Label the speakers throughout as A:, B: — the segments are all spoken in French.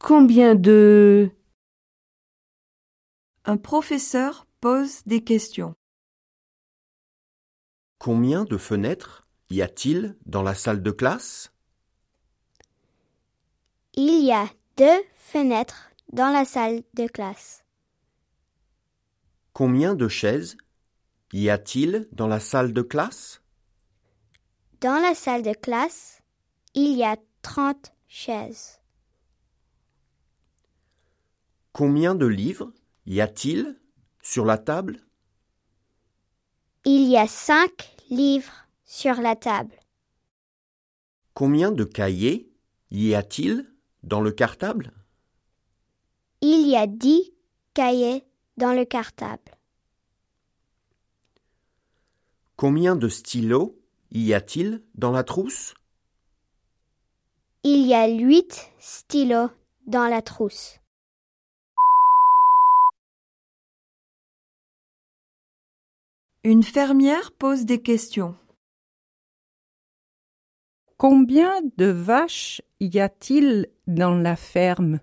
A: Combien de...
B: Un professeur pose des questions.
C: Combien de fenêtres y a-t-il dans la salle de classe?
D: Il y a deux fenêtres dans la salle de classe.
C: Combien de chaises y a-t-il dans la salle de classe?
D: Dans la salle de classe, il y a 30 chaises.
C: Combien de livres y a-t-il sur la table?
D: Il y a cinq livres sur la table.
C: Combien de cahiers y a-t-il dans le cartable?
D: Il y a dix cahiers dans le cartable.
C: Combien de stylos y a-t-il dans la trousse?
D: Il y a huit stylos dans la trousse.
B: Une fermière pose des questions.
E: Combien de vaches y a-t-il dans la ferme?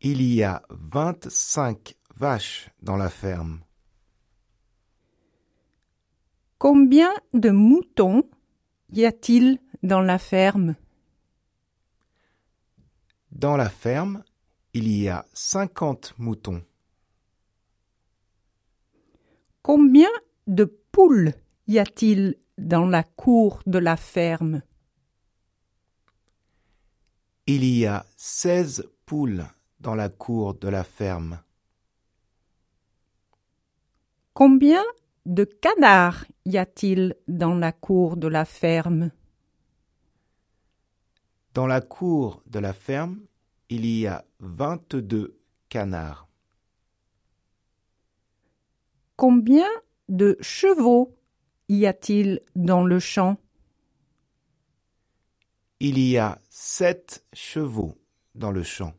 F: Il y a vingt-cinq vaches dans la ferme.
E: Combien de moutons y a-t-il dans la ferme?
F: Dans la ferme, il y a cinquante moutons.
E: Combien de poules y a-t-il dans la cour de la ferme?
F: Il y a seize poules dans la cour de la ferme.
E: Combien de canards y a-t-il dans la cour de la ferme?
F: Dans la cour de la ferme, il y a vingt-deux canards.
E: Combien de chevaux y a-t-il dans le champ?
F: Il y a sept chevaux dans le champ.